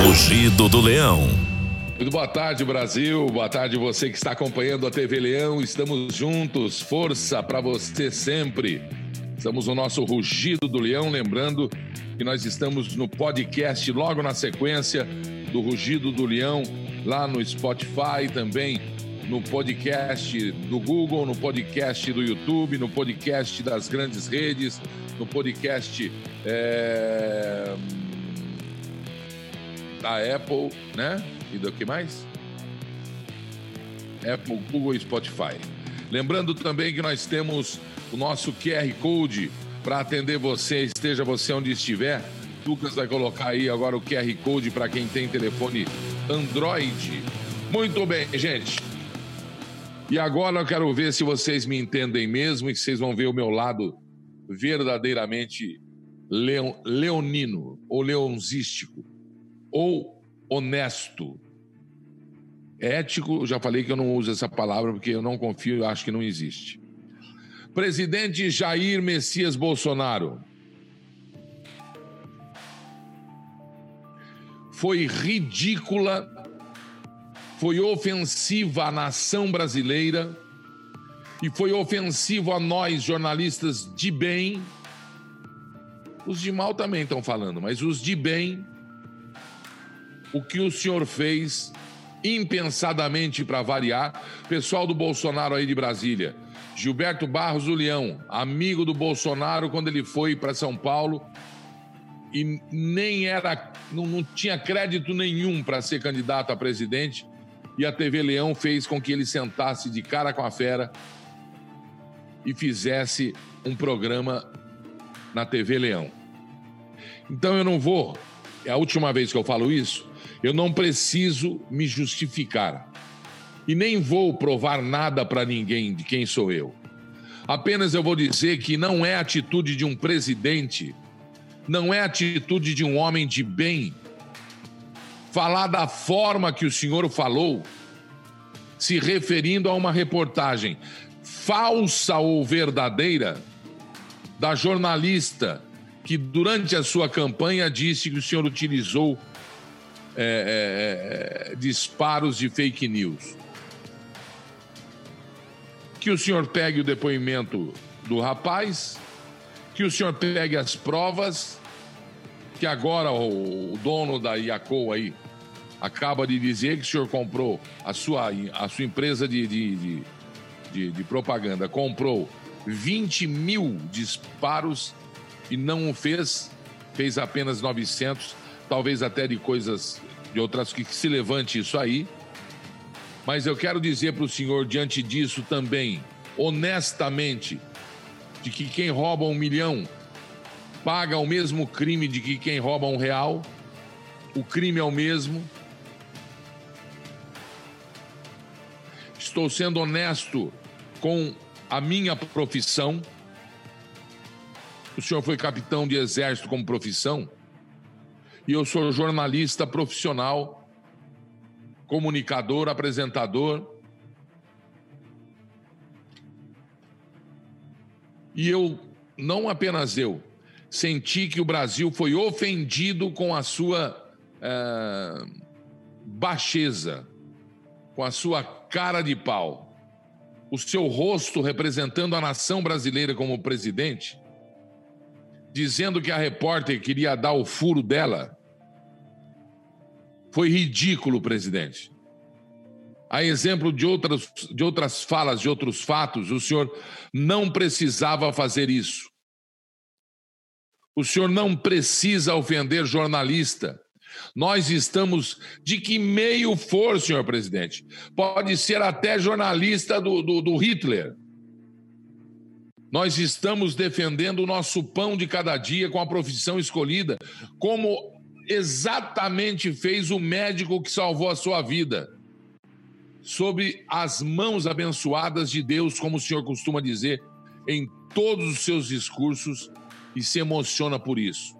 Rugido do Leão. Muito boa tarde, Brasil. Boa tarde, você que está acompanhando a TV Leão. Estamos juntos. Força para você sempre. Estamos no nosso Rugido do Leão. Lembrando que nós estamos no podcast logo na sequência do Rugido do Leão, lá no Spotify também, no podcast do Google, no podcast do YouTube, no podcast das grandes redes, no podcast é, da Apple, né? E do que mais? Apple, Google e Spotify. Lembrando também que nós temos o nosso QR Code para atender você, esteja você onde estiver. Lucas vai colocar aí agora o QR Code para quem tem telefone Android. Muito bem, gente. E agora eu quero ver se vocês me entendem mesmo e que vocês vão ver o meu lado verdadeiramente leon, leonino ou leonzístico ou honesto. Ético, já falei que eu não uso essa palavra porque eu não confio, eu acho que não existe. Presidente Jair Messias Bolsonaro. Foi ridícula, foi ofensiva à nação brasileira e foi ofensivo a nós, jornalistas de bem. Os de mal também estão falando, mas os de bem, o que o senhor fez impensadamente para variar. Pessoal do Bolsonaro aí de Brasília, Gilberto Barros Leão, amigo do Bolsonaro quando ele foi para São Paulo e nem era, não, não tinha crédito nenhum para ser candidato a presidente. E a TV Leão fez com que ele sentasse de cara com a fera e fizesse um programa na TV Leão. Então eu não vou, é a última vez que eu falo isso, eu não preciso me justificar e nem vou provar nada para ninguém de quem sou eu. Apenas eu vou dizer que não é atitude de um presidente, não é atitude de um homem de bem falar da forma que o senhor falou, se referindo a uma reportagem falsa ou verdadeira da jornalista que durante a sua campanha disse que o senhor utilizou é, é, é disparos de fake news. Que o senhor pegue o depoimento do rapaz, que o senhor pegue as provas, que agora o, dono da Iaco aí acaba de dizer que o senhor comprou a sua, a sua empresa de, de, de, de, de propaganda, comprou 20 mil disparos e não o fez, fez apenas 900, talvez até de coisas de outras que, que se levante isso aí. Mas eu quero dizer para o senhor, diante disso também, honestamente, de que quem rouba um milhão paga o mesmo crime de que quem rouba um real, o crime é o mesmo. Estou sendo honesto com a minha profissão. O senhor foi capitão de exército como profissão, e eu sou jornalista profissional comunicador, apresentador. E eu, não apenas eu, senti que o Brasil foi ofendido com a sua é, baixeza, com a sua cara de pau, o seu rosto representando a nação brasileira como presidente, dizendo que a repórter queria dar o furo dela. Foi ridículo, presidente. A exemplo de outras, de outras falas, de outros fatos, o senhor não precisava fazer isso. O senhor não precisa ofender jornalista. Nós estamos de que meio for, senhor presidente. Pode ser até jornalista do, do, do Hitler. Nós estamos defendendo o nosso pão de cada dia com a profissão escolhida, como exatamente fez o médico que salvou a sua vida. Sobre as mãos abençoadas de Deus, como o senhor costuma dizer em todos os seus discursos e se emociona por isso.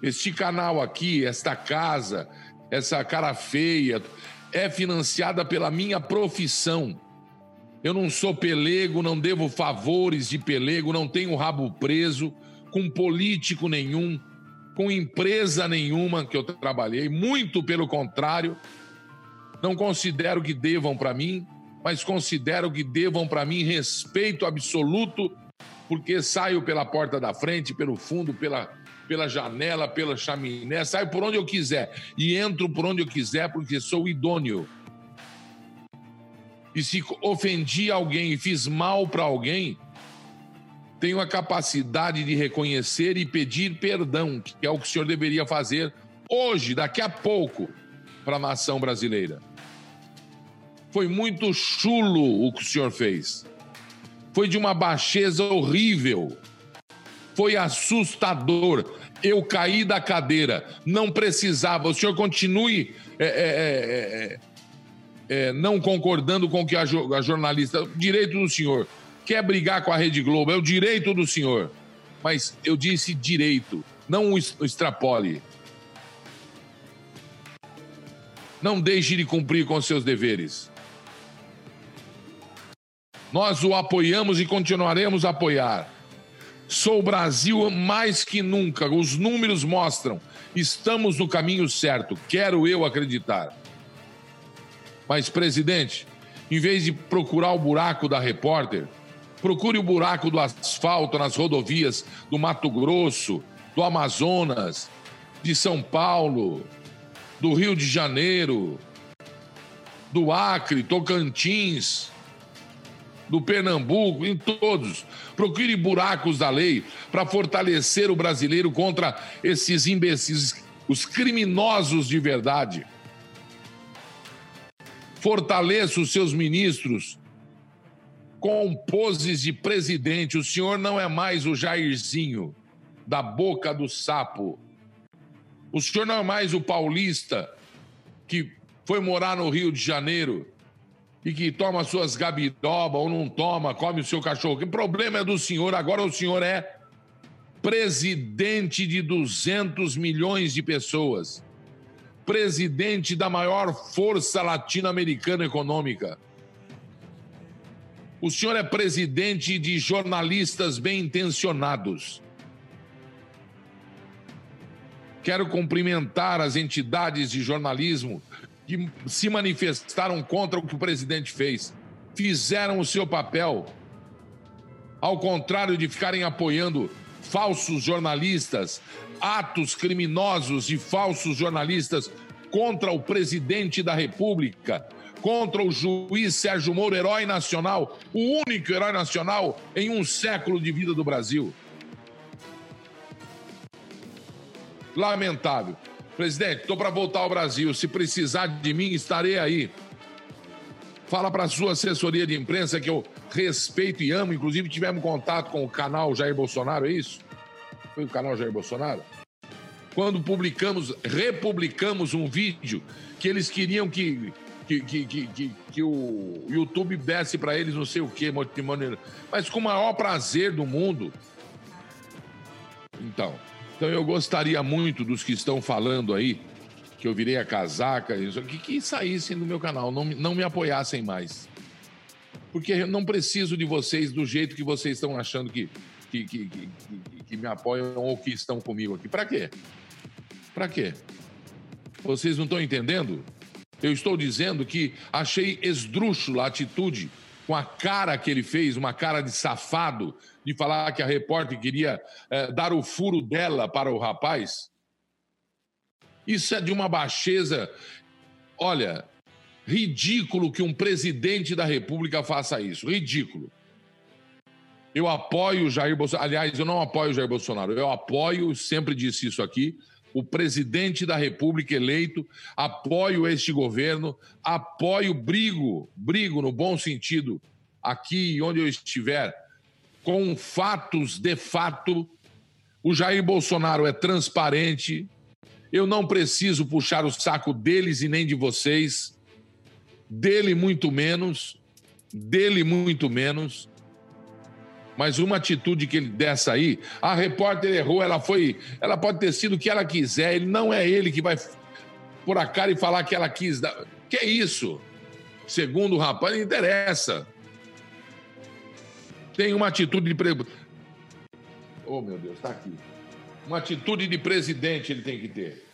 Este canal aqui, esta casa, essa cara feia, é financiada pela minha profissão. Eu não sou pelego, não devo favores de pelego, não tenho rabo preso com político nenhum com empresa nenhuma que eu trabalhei, muito pelo contrário. Não considero que devam para mim, mas considero que devam para mim respeito absoluto, porque saio pela porta da frente, pelo fundo, pela, pela janela, pela chaminé, saio por onde eu quiser e entro por onde eu quiser, porque sou idôneo. E se ofendi alguém e fiz mal para alguém, tenho a capacidade de reconhecer e pedir perdão, que é o que o senhor deveria fazer hoje, daqui a pouco, para a nação brasileira. Foi muito chulo o que o senhor fez. Foi de uma baixeza horrível. Foi assustador. Eu caí da cadeira. Não precisava. O senhor continue é, é, é, é, não concordando com o que a, a jornalista. Direito do senhor quer brigar com a Rede Globo, é o direito do senhor. Mas eu disse direito, não extrapole. Não deixe de cumprir com seus deveres. Nós o apoiamos e continuaremos a apoiar. Sou Brasil mais que nunca, os números mostram. Estamos no caminho certo, quero eu acreditar. Mas, presidente, em vez de procurar o buraco da repórter, Procure o buraco do asfalto nas rodovias do Mato Grosso, do Amazonas, de São Paulo, do Rio de Janeiro, do Acre, Tocantins, do Pernambuco, em todos. Procure buracos da lei para fortalecer o brasileiro contra esses imbecis, os criminosos de verdade. Fortaleça os seus ministros com poses de presidente. O senhor não é mais o Jairzinho da boca do sapo. O senhor não é mais o paulista que foi morar no Rio de Janeiro e que toma suas gabiroba ou não toma, come o seu cachorro. O problema é do senhor. Agora o senhor é presidente de 200 milhões de pessoas. Presidente da maior força latino-americana econômica o senhor é presidente de jornalistas bem intencionados. Quero cumprimentar as entidades de jornalismo que se manifestaram contra o que o presidente fez. Fizeram o seu papel. Ao contrário de ficarem apoiando falsos jornalistas, atos criminosos de falsos jornalistas contra o presidente da República, contra o juiz Sérgio Moro, herói nacional, o único herói nacional em um século de vida do Brasil. Lamentável. Presidente, estou para voltar ao Brasil. Se precisar de mim, estarei aí. Fala para a sua assessoria de imprensa que eu respeito e amo. Inclusive, tivemos contato com o canal Jair Bolsonaro, é isso? Foi o canal Jair Bolsonaro? Quando publicamos, republicamos um vídeo que eles queriam que que, que, que, que, o YouTube desse para eles não sei o que, mas com o maior prazer do mundo. Então, então eu gostaria muito dos que estão falando aí, que eu virei a casaca, que, que saíssem do meu canal, não, não me apoiassem mais. Porque eu não preciso de vocês do jeito que vocês estão achando que, que, que, que, que me apoiam ou que estão comigo aqui. Para quê? Para quê? Vocês não estão entendendo? Eu estou dizendo que achei esdrúxula a atitude com a cara que ele fez, uma cara de safado, de falar que a repórter queria é, dar o furo dela para o rapaz. Isso é de uma baixeza. Olha, ridículo que um presidente da República faça isso. Ridículo. Eu apoio o Jair Bolsonaro. Aliás, eu não apoio o Jair Bolsonaro. Eu apoio, sempre disse isso aqui, o presidente da República eleito, apoio este governo, apoio, brigo, brigo no bom sentido, aqui onde eu estiver, com fatos de fato. O Jair Bolsonaro é transparente, eu não preciso puxar o saco deles e nem de vocês, dele muito menos, dele muito menos mas uma atitude que ele dessa aí, a repórter errou, ela foi, ela pode ter sido o que ela quiser, ele não é ele que vai por a cara e falar que ela quis dar. Que é isso? Segundo o rapaz, não interessa. Tem uma atitude de. Oh, meu Deus, tá aqui. Uma atitude de presidente ele tem que ter.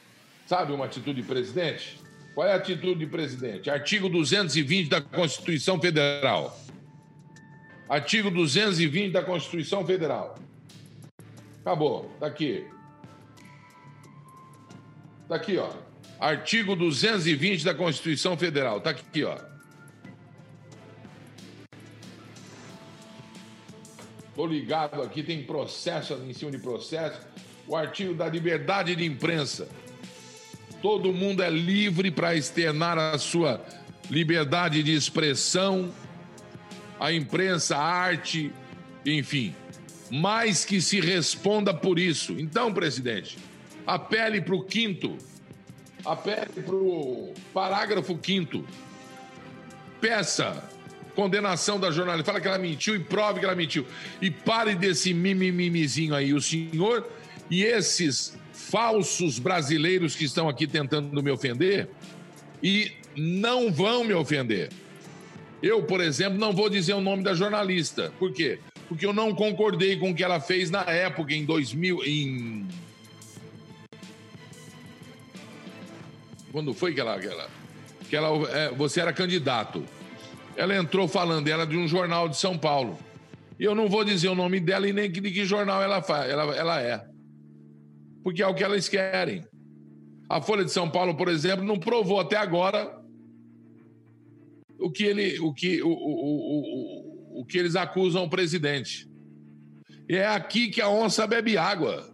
Sabe uma atitude de presidente? Qual é a atitude de presidente? Artigo 220 da Constituição Federal. Artigo 220 da Constituição Federal. Acabou, tá aqui. Tá aqui, ó. Artigo 220 da Constituição Federal. Tá aqui, ó. Tô ligado aqui, tem processo em cima de processo. O artigo da liberdade de imprensa. Todo mundo é livre para externar a sua liberdade de expressão, a imprensa, a arte, enfim. Mas que se responda por isso. Então, presidente, apele para o quinto, apele para o parágrafo quinto. Peça condenação da jornalista. Fala que ela mentiu e prove que ela mentiu. E pare desse mimimizinho aí. O senhor e esses falsos brasileiros que estão aqui tentando me ofender e não vão me ofender. Eu, por exemplo, não vou dizer o nome da jornalista. Por quê? Porque eu não concordei com o que ela fez na época, em 2000. Em... Quando foi que ela. Que ela, que ela é, você era candidato ela entrou falando, ela de um jornal de São Paulo. E eu não vou dizer o nome dela e nem de que jornal ela, faz, ela, ela é. Porque é o que elas querem. A Folha de São Paulo, por exemplo, não provou até agora o que, ele, o que, o, o, o, o que eles acusam o presidente. E é aqui que a onça bebe água.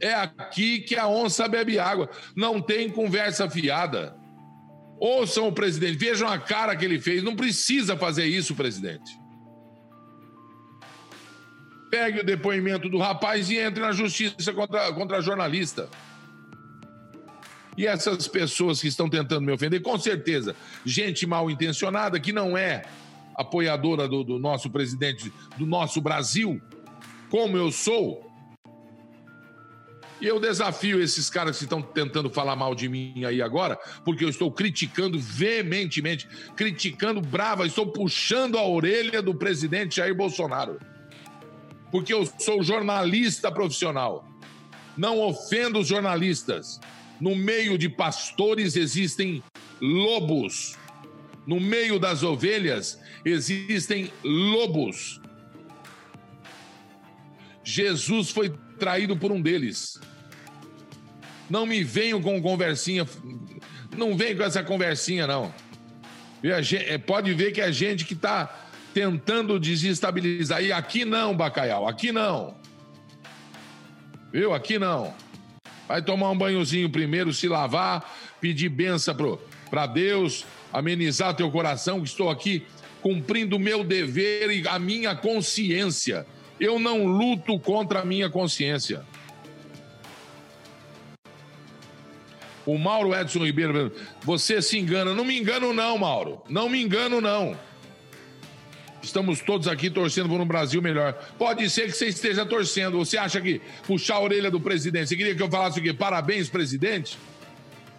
É aqui que a onça bebe água. Não tem conversa fiada. Ouçam o presidente, vejam a cara que ele fez. Não precisa fazer isso, presidente. Pegue o depoimento do rapaz e entre na justiça contra, contra jornalista. E essas pessoas que estão tentando me ofender, com certeza, gente mal intencionada que não é apoiadora do, do nosso presidente, do nosso Brasil, como eu sou, e eu desafio esses caras que estão tentando falar mal de mim aí agora, porque eu estou criticando veementemente, criticando brava, estou puxando a orelha do presidente Jair Bolsonaro. Porque eu sou jornalista profissional. Não ofendo os jornalistas. No meio de pastores existem lobos. No meio das ovelhas existem lobos. Jesus foi traído por um deles. Não me venham com conversinha. Não vem com essa conversinha, não. É, pode ver que é gente que está tentando desestabilizar. E aqui não, Bacaial, aqui não. Viu? Aqui não. Vai tomar um banhozinho primeiro, se lavar, pedir benção para Deus, amenizar teu coração, que estou aqui cumprindo o meu dever e a minha consciência. Eu não luto contra a minha consciência. O Mauro Edson Ribeiro, você se engana. Não me engano, não, Mauro. Não me engano, não. Estamos todos aqui torcendo por um Brasil melhor. Pode ser que você esteja torcendo. Você acha que puxar a orelha do presidente? Você queria que eu falasse o quê? Parabéns, presidente?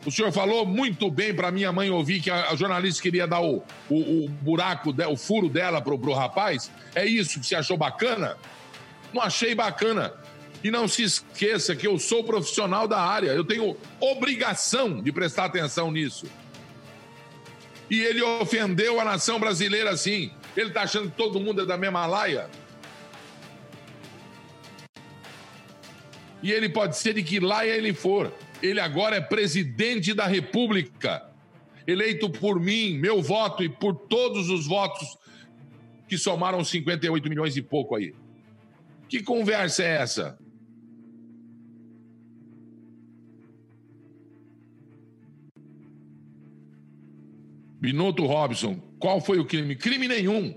O senhor falou muito bem para minha mãe ouvir que a, jornalista queria dar o, o, o buraco, o furo dela pro, pro rapaz. É isso que você achou bacana? Não achei bacana. E não se esqueça que eu sou profissional da área, eu tenho obrigação de prestar atenção nisso. E ele ofendeu a nação brasileira assim. Ele está achando que todo mundo é da mesma laia? E ele pode ser de que laia ele for. Ele agora é presidente da República, eleito por mim, meu voto e por todos os votos que somaram 58 milhões e pouco aí. Que conversa é essa? Binotto Robson, qual foi o crime? Crime nenhum.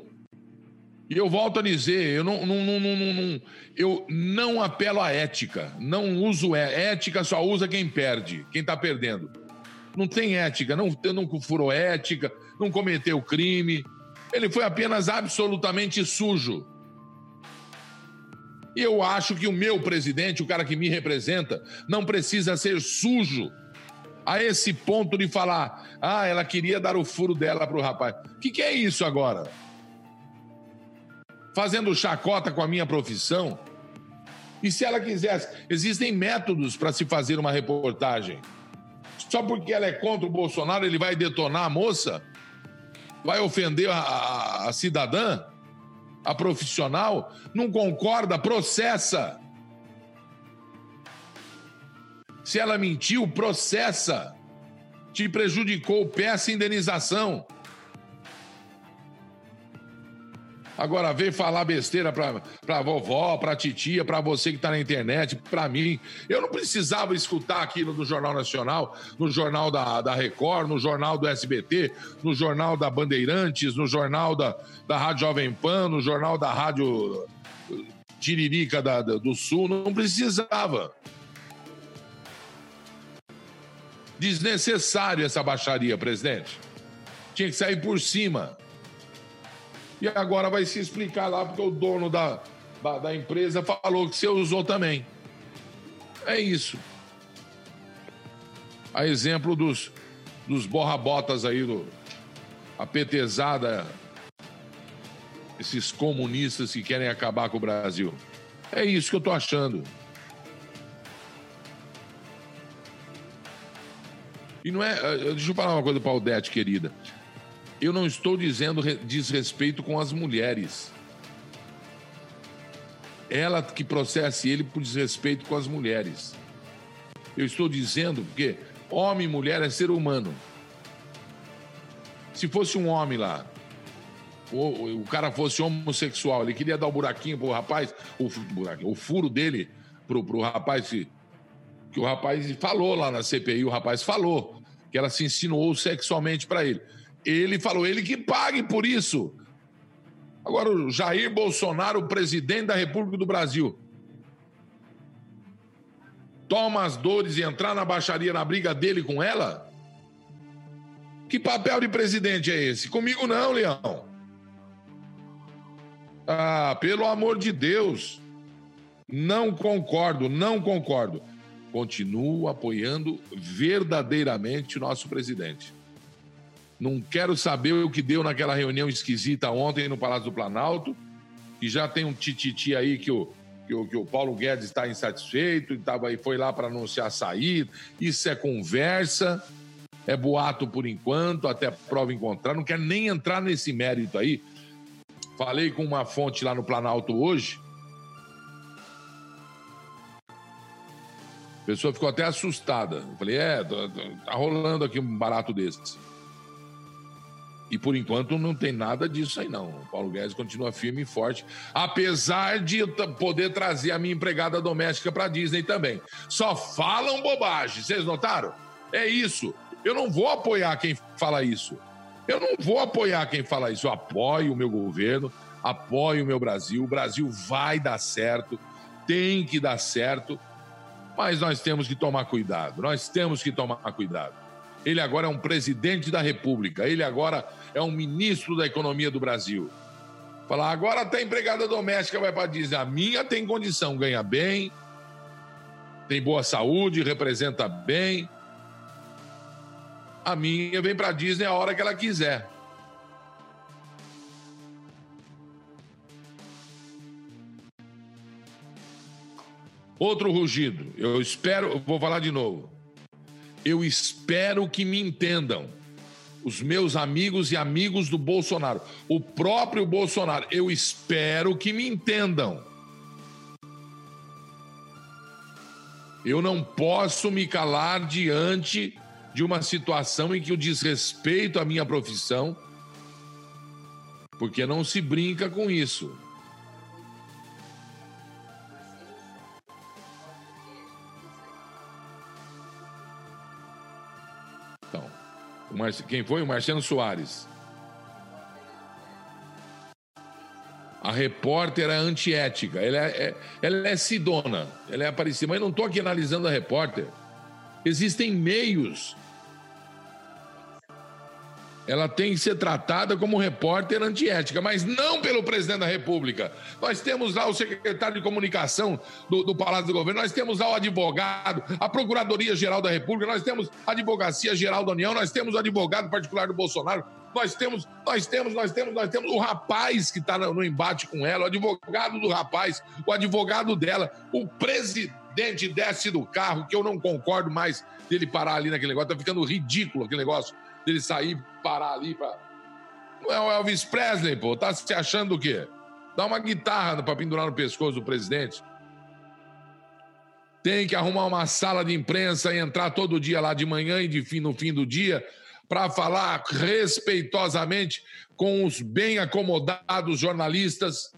E eu volto a dizer, eu não, não, não, não, eu não apelo à ética. Não uso é, ética, só usa quem perde, quem está perdendo. Não tem ética, não, não furou ética, não cometeu crime. Ele foi apenas absolutamente sujo. E eu acho que o meu presidente, o cara que me representa, não precisa ser sujo a esse ponto de falar, ah, ela queria dar o furo dela para o rapaz. O que, que é isso agora? Fazendo chacota com a minha profissão? E se ela quisesse, existem métodos para se fazer uma reportagem. Só porque ela é contra o Bolsonaro, ele vai detonar a moça? Vai ofender a, a, a cidadã? A profissional? Não concorda? Processa. Se ela mentiu, processa. Te prejudicou, peça indenização. Agora vem falar besteira pra, pra vovó, pra titia, pra você que tá na internet, pra mim. Eu não precisava escutar aquilo do Jornal Nacional, no Jornal da, da Record, no Jornal do SBT, no Jornal da Bandeirantes, no Jornal da, da Rádio Jovem Pan, no Jornal da Rádio Tiririca da, da, do Sul. Não precisava. Desnecessário essa baixaria, presidente. Tinha que sair por cima. E agora vai se explicar lá, porque o dono da, da, da empresa falou que você usou também. É isso. A exemplo dos, dos borra-botas aí, do, a petezada, esses comunistas que querem acabar com o Brasil. É isso que eu tô achando. E não é. Eh, deixa eu falar uma coisa Odete, querida. Eu não estou dizendo desrespeito com as mulheres. Ela que processe ele por desrespeito com as mulheres. Eu estou dizendo porque homem e mulher é ser humano. Se fosse um homem lá, o, o cara fosse homossexual, ele queria dar o buraquinho pro rapaz, o, buraquinho, o furo dele pro, pro rapaz que, que o rapaz falou lá na CPI, o rapaz falou que ela se insinuou sexualmente para ele. Ele falou, ele que pague por isso. Agora, o Jair Bolsonaro, presidente da República do Brasil, toma as dores e entrar na baixaria na briga dele com ela? Que papel de presidente é esse? Comigo não, Leão. Ah, pelo amor de Deus. Não concordo, não concordo. Continuo apoiando verdadeiramente o nosso presidente. Não quero saber o que deu naquela reunião esquisita ontem no Palácio do Planalto, que já tem um tititi aí que o, que o, que o Paulo Guedes está insatisfeito e, tava, e foi lá para anunciar sair. Isso é conversa, é boato por enquanto, até prova encontrar. Não quero nem entrar nesse mérito aí. Falei com uma fonte lá no Planalto hoje. A pessoa ficou até assustada. Eu falei, é, tá, tá rolando aqui um barato desses. E por enquanto não tem nada disso aí, não. O Paulo Guedes continua firme e forte, apesar de poder trazer a minha empregada doméstica para Disney também. Só falam bobagem, vocês notaram? É isso. Eu não vou apoiar quem fala isso. Eu não vou apoiar quem fala isso. Eu apoio o meu governo, apoio o meu Brasil. O Brasil vai dar certo, tem que dar certo, mas nós temos que tomar cuidado. Nós temos que tomar cuidado. Ele agora é um presidente da República, ele agora é um ministro da economia do Brasil. Falar, agora até empregada doméstica vai para dizer, a minha tem condição, ganha bem, tem boa saúde, representa bem. A minha vem para Disney a hora que ela quiser. Outro rugido, eu espero, vou falar de novo eu espero que me entendam. Os meus amigos e amigos do Bolsonaro, o próprio Bolsonaro, eu espero que me entendam. Eu não posso me calar diante de uma situação em que o desrespeito à minha profissão, porque não se brinca com isso. Quem foi? O Marciano Soares. A repórter é antiética. Ela é, é, ela é sidona. Ela é aparecida. Mas não estou aqui analisando a repórter. Existem meios ela tem que ser tratada como repórter antiética, mas não pelo presidente da República. Nós temos lá o secretário de comunicação do, do Palácio do Governo, nós temos lá o advogado, a Procuradoria-Geral da República, nós temos a Advocacia Geral da União, nós temos o advogado particular do Bolsonaro. Nós temos, nós temos, nós temos, nós temos o rapaz que está no embate com ela, o advogado do rapaz, o advogado dela, o presidente desce do carro, que eu não concordo mais dele parar ali naquele negócio, tá ficando ridículo aquele negócio dele sair, parar ali para. Não é o Elvis Presley, pô, tá se achando o quê? Dá uma guitarra para pendurar no pescoço do presidente. Tem que arrumar uma sala de imprensa e entrar todo dia lá de manhã e de fim, no fim do dia para falar respeitosamente com os bem acomodados jornalistas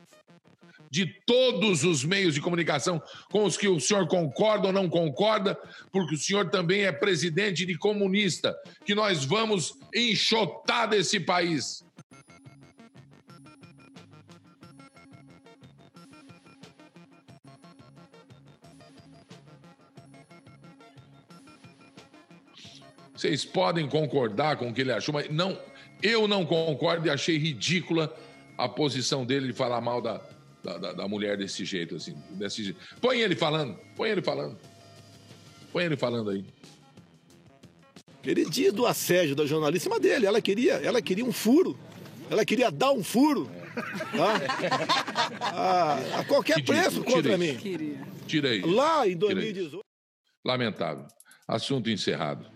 de todos os meios de comunicação com os que o senhor concorda ou não concorda, porque o senhor também é presidente de comunista, que nós vamos enxotar desse país. Vocês podem concordar com o que ele achou, mas não, eu não concordo e achei ridícula a posição dele de falar mal da, da, da, mulher desse jeito, assim. Desse jeito. Põe ele falando, põe ele falando. Põe ele falando aí. Ele diz do assédio da jornalista dele. Ela queria, ela queria um furo. Ela queria dar um furo. Tá? A, a, qualquer preço contra mim. Tira aí. Lá em 2018. Lamentável. Assunto encerrado.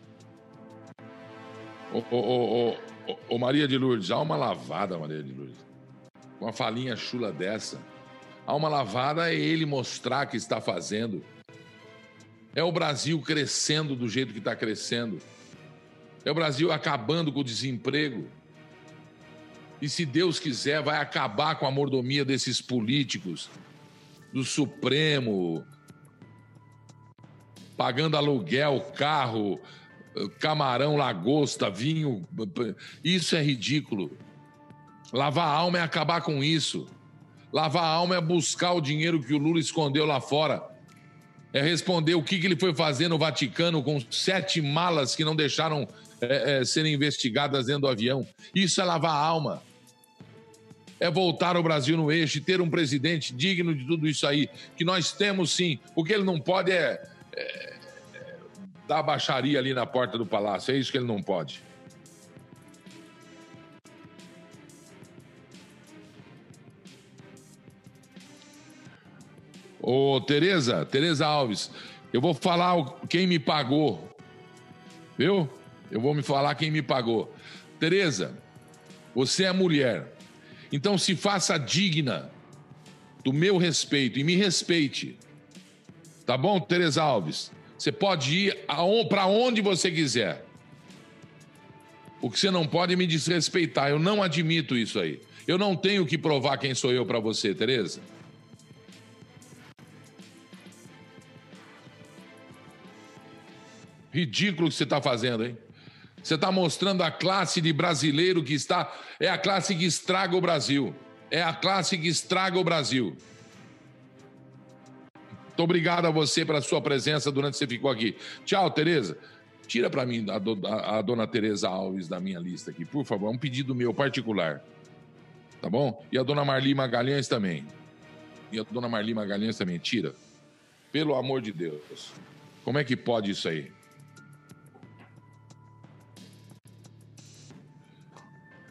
Ô, ô, ô, ô, Maria de Lourdes, há uma lavada, Maria de Lourdes. Uma falinha chula dessa. Há uma lavada é ele mostrar que está fazendo. É o Brasil crescendo do jeito que está crescendo. É o Brasil acabando com o desemprego. E se Deus quiser, vai acabar com a mordomia desses políticos, do Supremo, pagando aluguel, carro, camarão, lagosta, vinho. Isso é ridículo. Lavar a alma é acabar com isso. Lavar a alma é buscar o dinheiro que o Lula escondeu lá fora. É responder o que, que ele foi fazer no Vaticano com sete malas que não deixaram é, é, serem investigadas dentro do avião. Isso é lavar a alma. É voltar o Brasil no eixo e ter um presidente digno de tudo isso aí. Que nós temos sim. O que ele não pode é, é dar baixaria ali na porta do palácio. É isso que ele não pode. Ô, Tereza, Tereza Alves, eu vou falar quem me pagou. Viu? Eu vou me falar quem me pagou. Tereza, você é mulher. Então se faça digna do meu respeito e me respeite. Tá bom, Tereza Alves? Você pode ir para onde você quiser. O que você não pode é me desrespeitar. Eu não admito isso aí. Eu não tenho que provar quem sou eu para você, Tereza. Ridículo que você está fazendo, hein? Você está mostrando a classe de brasileiro que está. É a classe que estraga o Brasil. É a classe que estraga o Brasil. Muito obrigado a você pela sua presença durante que você ficou aqui. Tchau, Tereza. Tira para mim a, do, a, a dona Tereza Alves da minha lista aqui, por favor. É um pedido meu particular. Tá bom? E a dona Marli Magalhães também. E a dona Marli Magalhães também. Tira. Pelo amor de Deus. Como é que pode isso aí?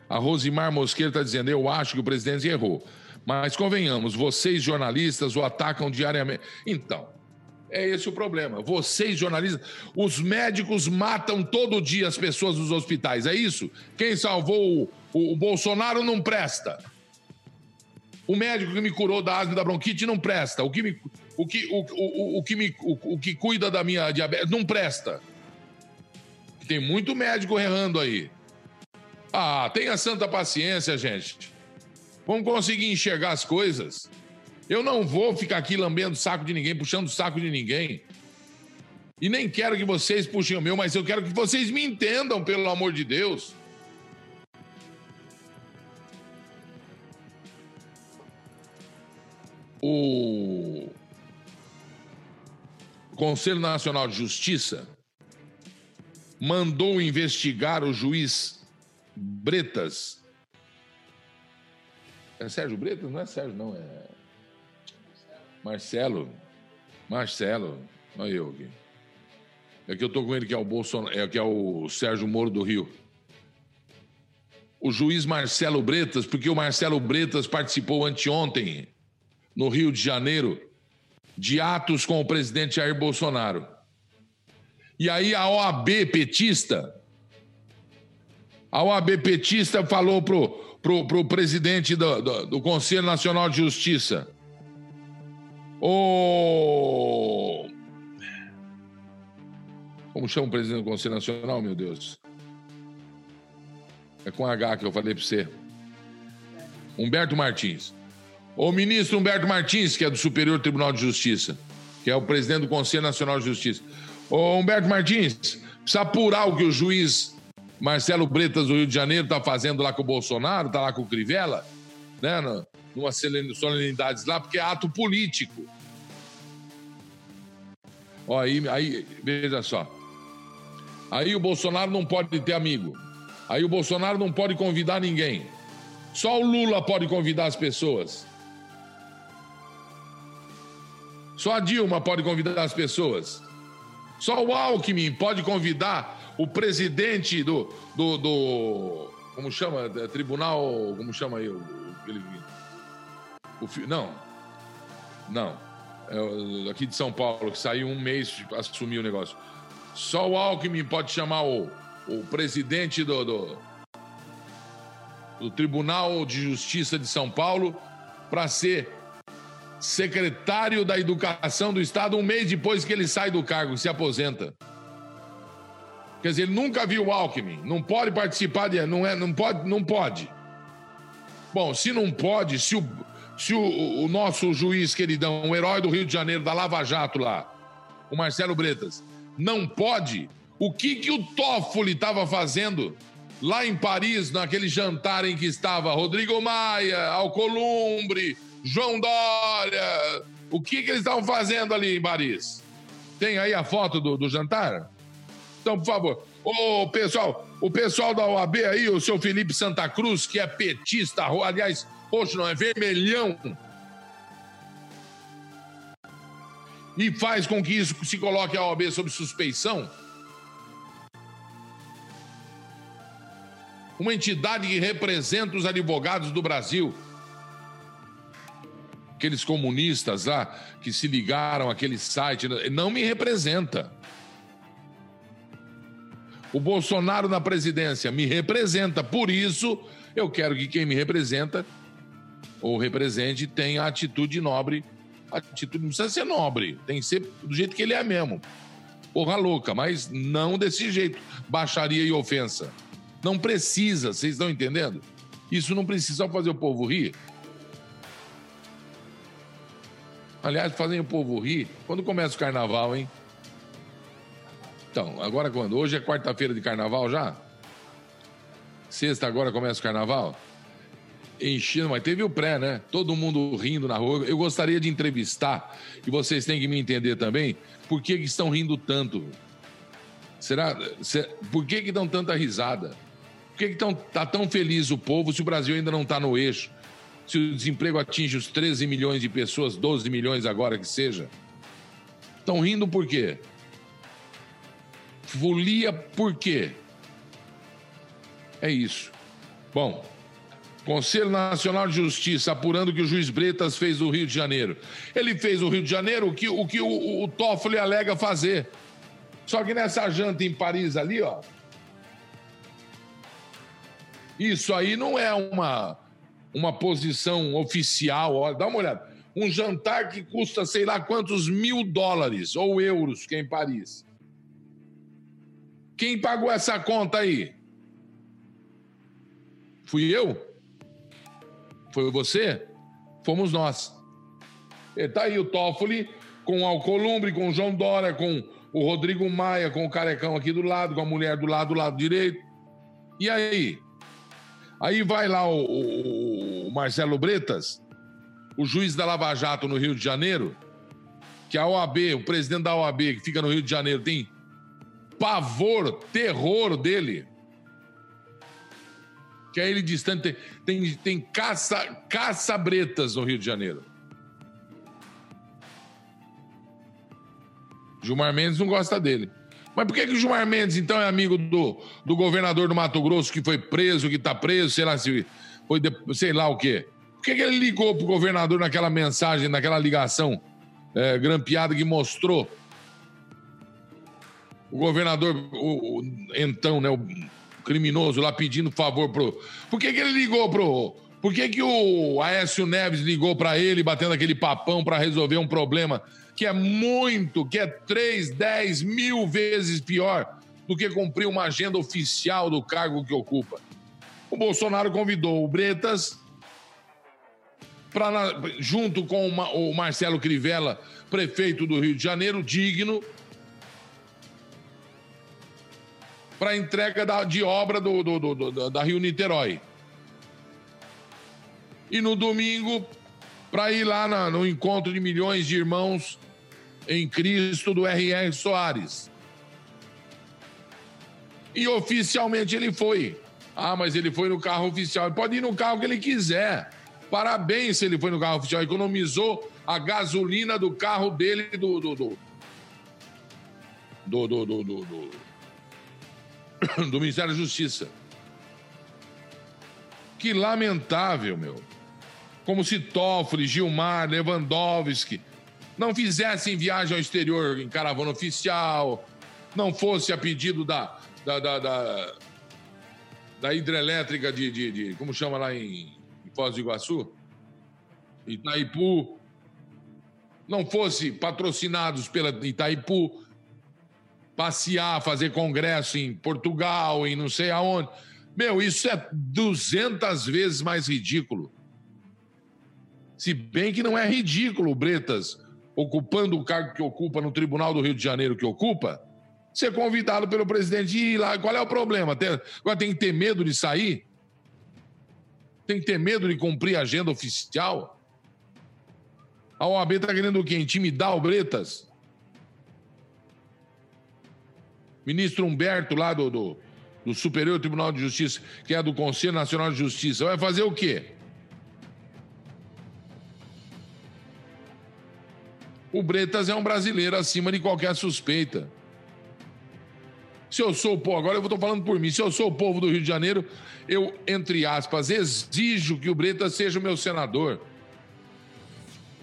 A Rosimar Mosqueira está dizendo: Eu acho que o presidente errou. Mas convenhamos, vocês jornalistas o atacam diariamente. Então, é esse o problema. Vocês jornalistas, os médicos matam todo dia as pessoas nos hospitais, é isso? Quem salvou o, o, o Bolsonaro não presta. O médico que me curou da asma da bronquite não presta. O que me, o que, o, o, o, que me, o que cuida da minha diabetes não presta. Tem muito médico errando aí. Ah, tenha santa paciência, gente. Vamos conseguir enxergar as coisas. Eu não vou ficar aqui lambendo o saco de ninguém, puxando o saco de ninguém. E nem quero que vocês puxem o meu, mas eu quero que vocês me entendam, pelo amor de Deus. O Conselho Nacional de Justiça mandou investigar o juiz Bretas é Sérgio Bretas? Não é Sérgio, não. É. Marcelo. Marcelo. Olha eu aqui. É que eu tô com ele, que é o Bolsonaro, é que é o Sérgio Moro do Rio. o juiz Marcelo Bretas, porque o Marcelo Bretas participou anteontem, no Rio de Janeiro, de atos com o presidente Jair Bolsonaro. E aí a OAB petista, a OAB petista falou pro, pro, pro presidente do, do, do Conselho Nacional de Justiça, o... Como chama o presidente do Conselho Nacional, meu Deus? É com H que eu falei para você. Humberto Martins. O ministro Humberto Martins, que é do Superior Tribunal de Justiça, que é o presidente do Conselho Nacional de Justiça. Ô Humberto Martins, precisa apurar o que o juiz Marcelo Bretas do Rio de Janeiro está fazendo lá com o Bolsonaro, está lá com o Crivella, né? Numa solenidades lá, porque é ato político. Ó, aí, aí, veja só. Aí o Bolsonaro não pode ter amigo. Aí o Bolsonaro não pode convidar ninguém. Só o Lula pode convidar as pessoas. Só a Dilma pode convidar as pessoas. Só o Alckmin pode convidar o presidente do. do, do como chama? É, tribunal. Como chama aí? O, aquele, o, não. Não. É, aqui de São Paulo, que saiu um mês para assumir o negócio. Só o Alckmin pode chamar o o presidente do, do, do Tribunal de Justiça de São Paulo para ser secretário da Educação do Estado um mês depois que ele sai do cargo, se aposenta. Quer dizer, ele nunca viu o Alckmin, não pode participar de. Não, é, não, pode, não pode. Bom, se não pode, se o, se o, o nosso juiz queridão, o herói do Rio de Janeiro, da Lava Jato lá, o Marcelo Bretas, não pode, o que, que o Toffoli estava fazendo lá em Paris, naquele jantar em que estava Rodrigo Maia, Alcolumbre, João Dória? O que, que eles estavam fazendo ali em Paris? Tem aí a foto do, do jantar? Então, por favor. Ô, pessoal, o pessoal da OAB aí, o seu Felipe Santa Cruz, que é petista, aliás, roxo não, é vermelhão. E faz com que isso se coloque a OAB sob suspeição. uma entidade que representa os advogados do Brasil. Aqueles comunistas lá que se ligaram àquele site, não me representa. O Bolsonaro na presidência me representa, por isso eu quero que quem me representa ou represente tenha atitude nobre. Atitude não precisa ser nobre, tem que ser do jeito que ele é mesmo. Porra louca, mas não desse jeito. Baixaria e ofensa. Não precisa, vocês estão entendendo? Isso não precisa fazer o povo rir. Aliás, fazem o povo rir quando começa o carnaval, hein? Então, agora quando? Hoje é quarta-feira de carnaval já? Sexta agora começa o carnaval? Enchendo, mas teve o pré, né? Todo mundo rindo na rua. Eu gostaria de entrevistar, e vocês têm que me entender também, por que, que estão rindo tanto. Será? Por que, que dão tanta risada? que está tá tão feliz o povo se o Brasil ainda não está no eixo? Se o desemprego atinge os 13 milhões de pessoas, 12 milhões agora que seja? Estão rindo por quê? Folia por quê? É isso. Bom, Conselho Nacional de Justiça apurando que o juiz Bretas fez no Rio de Janeiro. Ele fez no Rio de Janeiro o que o, que o, o Toffoli alega fazer. Só que nessa janta em Paris ali, ó, isso aí não é uma, uma posição oficial. Olha, dá uma olhada. Um jantar que custa sei lá quantos mil dólares ou euros, que é em Paris. Quem pagou essa conta aí? Fui eu? Foi você? Fomos nós. Está aí o Toffoli com o Alcolumbre, com o João Dória, com o Rodrigo Maia, com o Carecão aqui do lado, com a mulher do lado, do lado direito. E aí? Aí vai lá o, o, o Marcelo Bretas, o juiz da Lava Jato no Rio de Janeiro, que a OAB, o presidente da OAB, que fica no Rio de Janeiro, tem pavor, terror dele. Que é ele distante, tem, tem, tem caça, caça-bretas no Rio de Janeiro. Gilmar Mendes não gosta dele. Mas por que, que o Gilmar Mendes, então, é amigo do, do governador do Mato Grosso que foi preso, que está preso, sei lá se foi, de, sei lá o quê? Por que, que ele ligou pro governador naquela mensagem, naquela ligação é, grampeada que mostrou o governador, o, o, então, né, o criminoso lá pedindo favor pro. Por que, que ele ligou pro. Por que, que o Aécio Neves ligou para ele, batendo aquele papão para resolver um problema que é muito, que é 3, 10 mil vezes pior do que cumprir uma agenda oficial do cargo que ocupa? O Bolsonaro convidou o Bretas para, junto com o Marcelo Crivella, prefeito do Rio de Janeiro, digno, para entrega da, de obra do, do, do, da Rio Niterói. E no domingo, para ir lá na, no encontro de milhões de irmãos em Cristo do R.R. Soares. E oficialmente ele foi. Ah, mas ele foi no carro oficial. Ele pode ir no carro que ele quiser. Parabéns se ele foi no carro oficial. Economizou a gasolina do carro dele do. do, do, do, do, do, do, do do Ministério da Justiça. Que lamentável, meu. Como se Toffoli, Gilmar, Lewandowski não fizessem viagem ao exterior em caravana oficial, não fosse a pedido da, da, da, da, da hidrelétrica de, de, de, Como chama lá em, em Foz do Iguaçu? Itaipu. Não fosse patrocinados pela Itaipu, passear, fazer congresso em Portugal, em não sei aonde. Meu, isso é 200 vezes mais ridículo. Se bem que não é ridículo, Bretas, ocupando o cargo que ocupa no Tribunal do Rio de Janeiro que ocupa, ser convidado pelo presidente e ir lá. Qual é o problema? Tem, agora tem que ter medo de sair? Tem que ter medo de cumprir a agenda oficial? A OAB está querendo o quê? Intimidar o Bretas? Ministro Humberto, lá do, do, do Superior Tribunal de Justiça, que é do Conselho Nacional de Justiça, vai fazer o quê? O Bretas é um brasileiro acima de qualquer suspeita. Se eu sou o povo, agora eu estou falando por mim, se eu sou o povo do Rio de Janeiro, eu, entre aspas, exijo que o Bretas seja o meu senador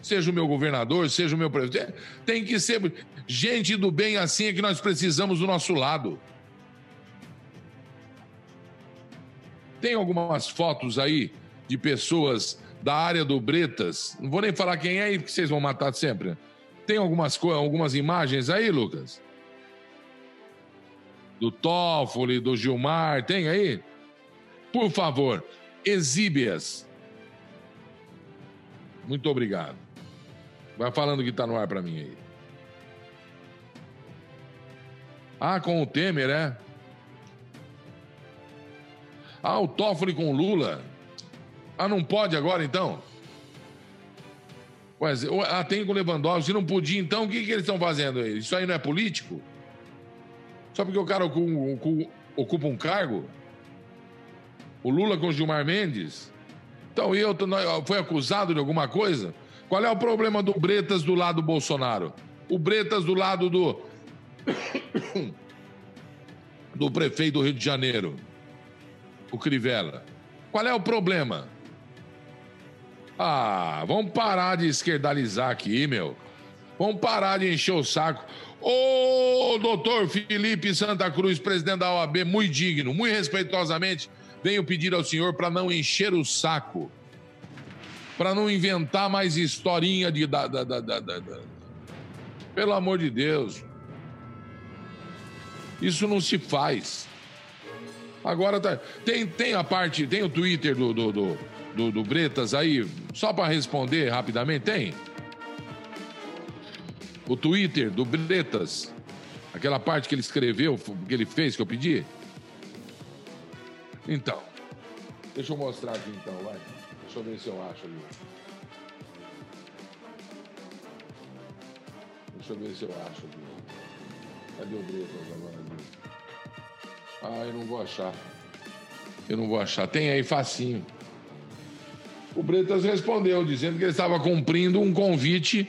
seja o meu governador, seja o meu presidente. Tem que ser gente do bem assim é que nós precisamos do nosso lado. Tem algumas fotos aí de pessoas da área do Bretas. Não vou nem falar quem é, porque vocês vão matar sempre. Tem algumas, algumas imagens aí, Lucas? Do Toffoli, do Gilmar, tem aí? Por favor, exibe-as. Muito obrigado. Vai falando que tá no ar para mim aí. Ah, com o Temer, é? Ah, o Toffoli com o Lula. Ah, não pode agora então? Ué, ah, tem com o Lewandowski. Não podia, então, o que, que eles estão fazendo aí? Isso aí não é político? Só porque o cara ocupa um cargo? O Lula com o Gilmar Mendes? Então, eu foi acusado de alguma coisa? Qual é o problema do Bretas do lado do Bolsonaro? O Bretas do lado do. do prefeito do Rio de Janeiro, o Crivella. Qual é o problema? Ah, vamos parar de esquerdalizar aqui, meu. Vamos parar de encher o saco. Ô, doutor Felipe Santa Cruz, presidente da OAB, muito digno, muito respeitosamente, venho pedir ao senhor para não encher o saco para não inventar mais historinha de. Da, da, da, da, Pelo amor de Deus. Isso não se faz. Agora tá, tem, tem a parte, tem o Twitter do, do, do, do, do Bretas aí, só para responder rapidamente, tem? O Twitter do Bretas, aquela parte que ele escreveu, que ele fez, que eu pedi? Então, deixa eu mostrar aqui então, vai. Deixa eu ver se eu acho ali. Deixa eu ver se eu acho aqui. Cadê o Bretas agora? Ah, eu não vou achar. Eu não vou achar. Tem aí facinho. O Bretas respondeu, dizendo que ele estava cumprindo um convite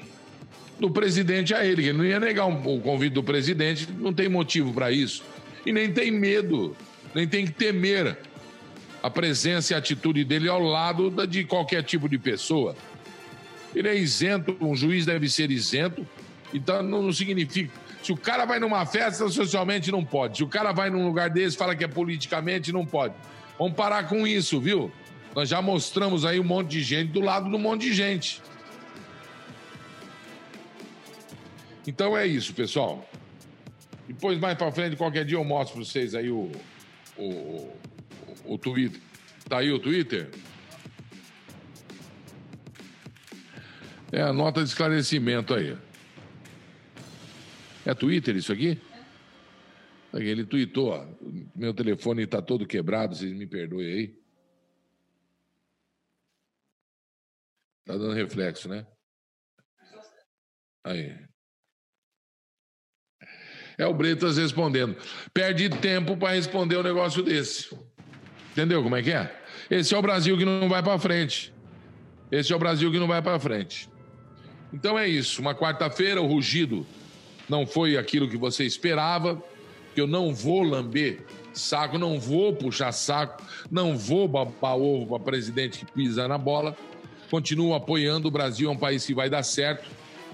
do presidente a ele. Ele não ia negar o convite do presidente, não tem motivo para isso. E nem tem medo, nem tem que temer a presença e a atitude dele ao lado de qualquer tipo de pessoa. Ele é isento, um juiz deve ser isento, então não significa. Se o cara vai numa festa, socialmente não pode. Se o cara vai num lugar desse, fala que é politicamente, não pode. Vamos parar com isso, viu? Nós já mostramos aí um monte de gente do lado do monte de gente. Então é isso, pessoal. Depois, mais para frente, qualquer dia eu mostro para vocês aí o, o, o Twitter. Tá aí o Twitter? É a nota de esclarecimento aí. É Twitter isso aqui? Ele tweetou, ó, meu telefone está todo quebrado, vocês me perdoem aí. Tá dando reflexo, né? Aí. É o Bretas respondendo. Perde tempo para responder um negócio desse. Entendeu como é que é? Esse é o Brasil que não vai para frente. Esse é o Brasil que não vai para frente. Então é isso. Uma quarta-feira, o rugido não foi aquilo que você esperava. Que eu não vou lamber saco, não vou puxar saco, não vou babar ovo para presidente que pisa na bola. Continuo apoiando. O Brasil é um país que vai dar certo.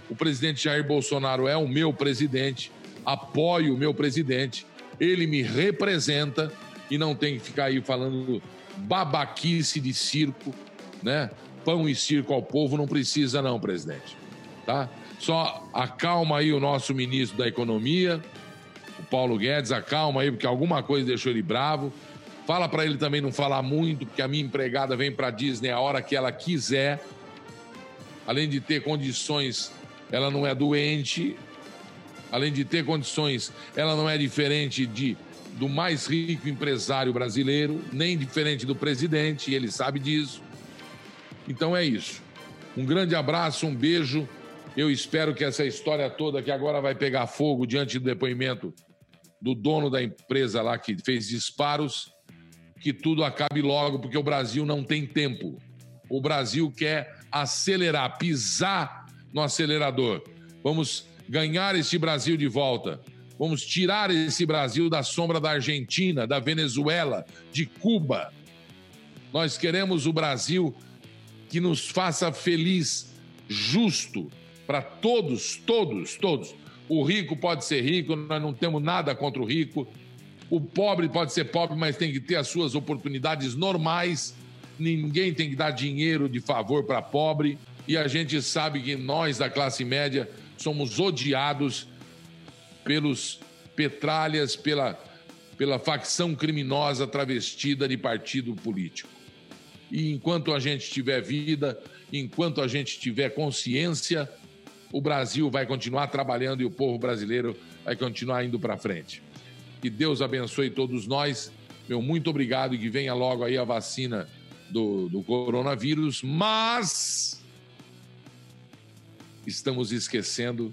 O presidente Jair Bolsonaro é o meu presidente. Apoio o meu presidente. Ele me representa e não tem que ficar aí falando babaquice de circo, né? Pão e circo ao povo não precisa não, presidente, tá? Só acalma aí o nosso ministro da Economia, o Paulo Guedes, acalma aí porque alguma coisa deixou ele bravo. Fala para ele também não falar muito, porque a minha empregada vem para Disney a hora que ela quiser. Além de ter condições, ela não é doente. Além de ter condições, ela não é diferente de do mais rico empresário brasileiro, nem diferente do presidente, e ele sabe disso. Então é isso. Um grande abraço, um beijo. Eu espero que essa história toda, que agora vai pegar fogo diante do depoimento do dono da empresa lá que fez disparos, que tudo acabe logo, porque o Brasil não tem tempo. O Brasil quer acelerar, pisar no acelerador. Vamos ganhar este Brasil de volta. Vamos tirar esse Brasil da sombra da Argentina, da Venezuela, de Cuba. Nós queremos o Brasil que nos faça feliz, justo para todos, todos, todos. O rico pode ser rico, nós não temos nada contra o rico. O pobre pode ser pobre, mas tem que ter as suas oportunidades normais. Ninguém tem que dar dinheiro de favor para pobre. E a gente sabe que nós da classe média somos odiados pelos petralhas, pela, pela facção criminosa travestida de partido político. E enquanto a gente tiver vida, enquanto a gente tiver consciência, o Brasil vai continuar trabalhando e o povo brasileiro vai continuar indo para frente. Que Deus abençoe todos nós. Meu muito obrigado e que venha logo aí a vacina do, do coronavírus, mas estamos esquecendo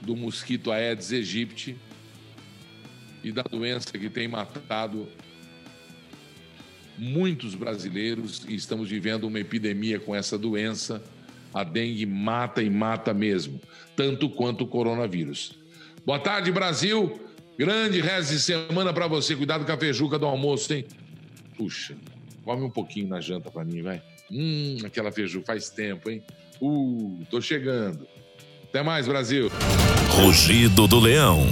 do mosquito Aedes aegypti e da doença que tem matado muitos brasileiros e estamos vivendo uma epidemia com essa doença. A dengue mata e mata mesmo, tanto quanto o coronavírus. Boa tarde, Brasil. Grande resto de semana para você. Cuidado com a feijuca do almoço, hein? Puxa, come um pouquinho na janta para mim, vai. Hum, aquela feijuca faz tempo, hein? Uh, tô chegando. Até mais, Brasil. Rugido do Leão.